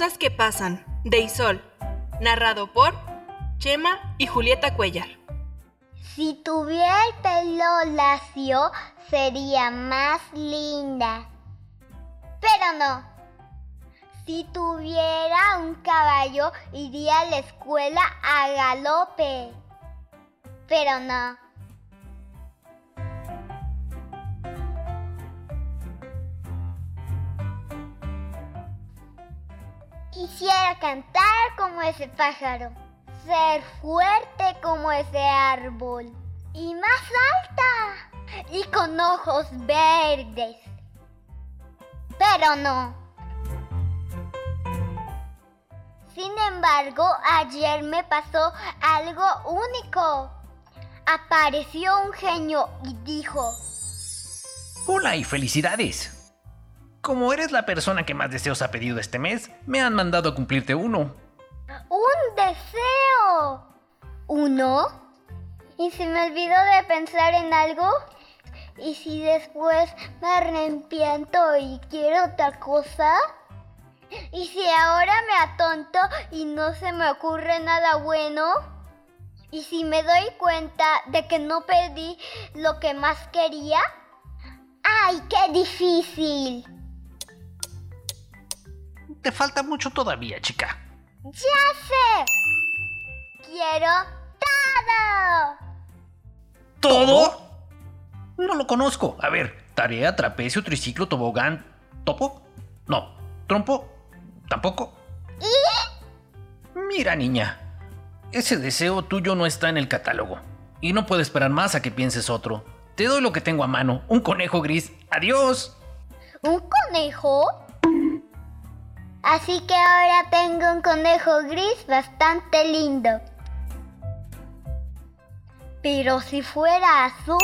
Cosas que pasan, de Isol, narrado por Chema y Julieta Cuellar. Si tuviera el pelo lacio, sería más linda. Pero no. Si tuviera un caballo, iría a la escuela a galope. Pero no. Quisiera cantar como ese pájaro, ser fuerte como ese árbol y más alta y con ojos verdes. Pero no. Sin embargo, ayer me pasó algo único. Apareció un genio y dijo, Hola y felicidades. Como eres la persona que más deseos ha pedido este mes, me han mandado a cumplirte uno. ¡Un deseo! ¿Uno? ¿Y si me olvido de pensar en algo? ¿Y si después me arrepiento y quiero otra cosa? ¿Y si ahora me atonto y no se me ocurre nada bueno? ¿Y si me doy cuenta de que no pedí lo que más quería? ¡Ay, qué difícil! Te falta mucho todavía, chica. ¡Ya sé! Quiero todo. ¿Todo? No lo conozco. A ver, tarea, trapecio, triciclo, tobogán, topo. No, trompo, tampoco. ¿Y? Mira, niña, ese deseo tuyo no está en el catálogo. Y no puedo esperar más a que pienses otro. Te doy lo que tengo a mano, un conejo gris. Adiós. ¿Un conejo? Así que ahora tengo un conejo gris bastante lindo. Pero si fuera azul,